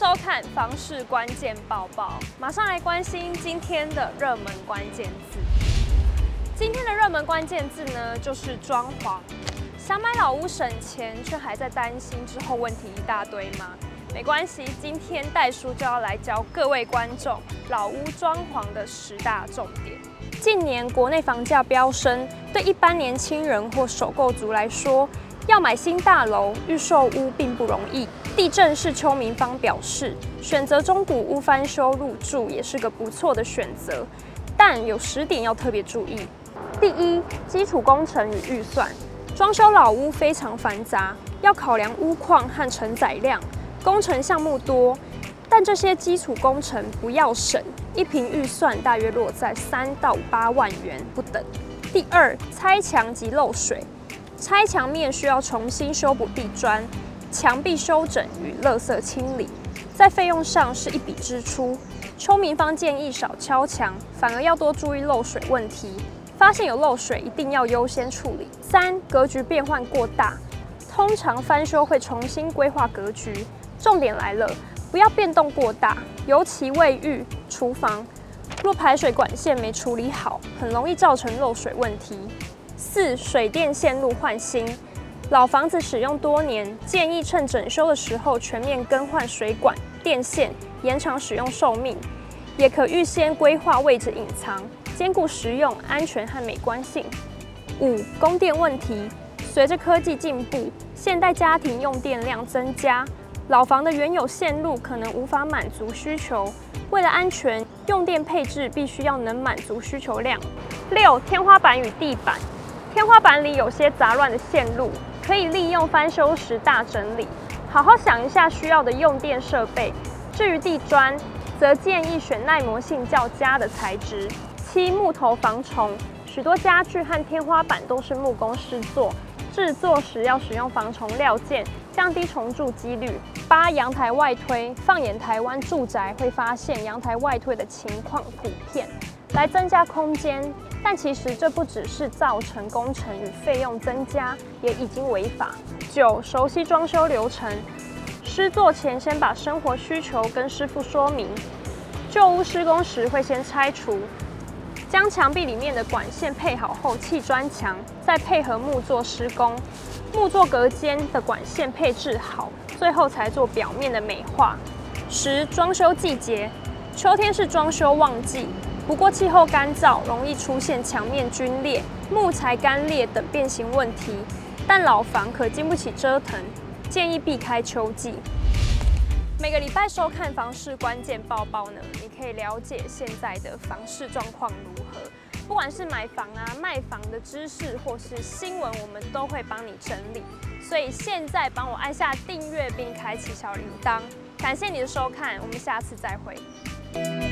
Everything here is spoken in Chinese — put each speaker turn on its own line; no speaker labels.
收看房市关键报报，马上来关心今天的热门关键字。今天的热门关键字呢，就是装潢。想买老屋省钱，却还在担心之后问题一大堆吗？没关系，今天戴叔就要来教各位观众老屋装潢的十大重点。近年国内房价飙升，对一般年轻人或首购族来说，要买新大楼、预售屋并不容易。地震是邱明芳表示，选择中古屋翻修入住也是个不错的选择，但有十点要特别注意。第一，基础工程与预算。装修老屋非常繁杂，要考量屋况和承载量，工程项目多，但这些基础工程不要省。一坪预算大约落在三到八万元不等。第二，拆墙及漏水，拆墙面需要重新修补地砖，墙壁修整与垃圾清理，在费用上是一笔支出。邱明芳建议少敲墙，反而要多注意漏水问题。发现有漏水，一定要优先处理。三，格局变换过大，通常翻修会重新规划格局。重点来了。不要变动过大，尤其卫浴、厨房，若排水管线没处理好，很容易造成漏水问题。四、水电线路换新，老房子使用多年，建议趁整修的时候全面更换水管、电线，延长使用寿命。也可预先规划位置隐藏，兼顾实用、安全和美观性。五、供电问题，随着科技进步，现代家庭用电量增加。老房的原有线路可能无法满足需求，为了安全，用电配置必须要能满足需求量。六、天花板与地板，天花板里有些杂乱的线路，可以利用翻修时大整理。好好想一下需要的用电设备。至于地砖，则建议选耐磨性较佳的材质。七、木头防虫，许多家具和天花板都是木工师做。制作时要使用防虫料件，降低虫蛀几率。八、阳台外推，放眼台湾住宅，会发现阳台外推的情况普遍，来增加空间。但其实这不只是造成工程与费用增加，也已经违法。九、熟悉装修流程，施作前先把生活需求跟师傅说明。旧屋施工时会先拆除。将墙壁里面的管线配好后砌砖墙，再配合木作施工。木作隔间的管线配置好，最后才做表面的美化。十、装修季节，秋天是装修旺季，不过气候干燥，容易出现墙面龟裂、木材干裂等变形问题。但老房可经不起折腾，建议避开秋季。每个礼拜收看房市关键报报呢，你可以了解现在的房市状况如何。不管是买房啊、卖房的知识，或是新闻，我们都会帮你整理。所以现在帮我按下订阅并开启小铃铛，感谢你的收看，我们下次再会。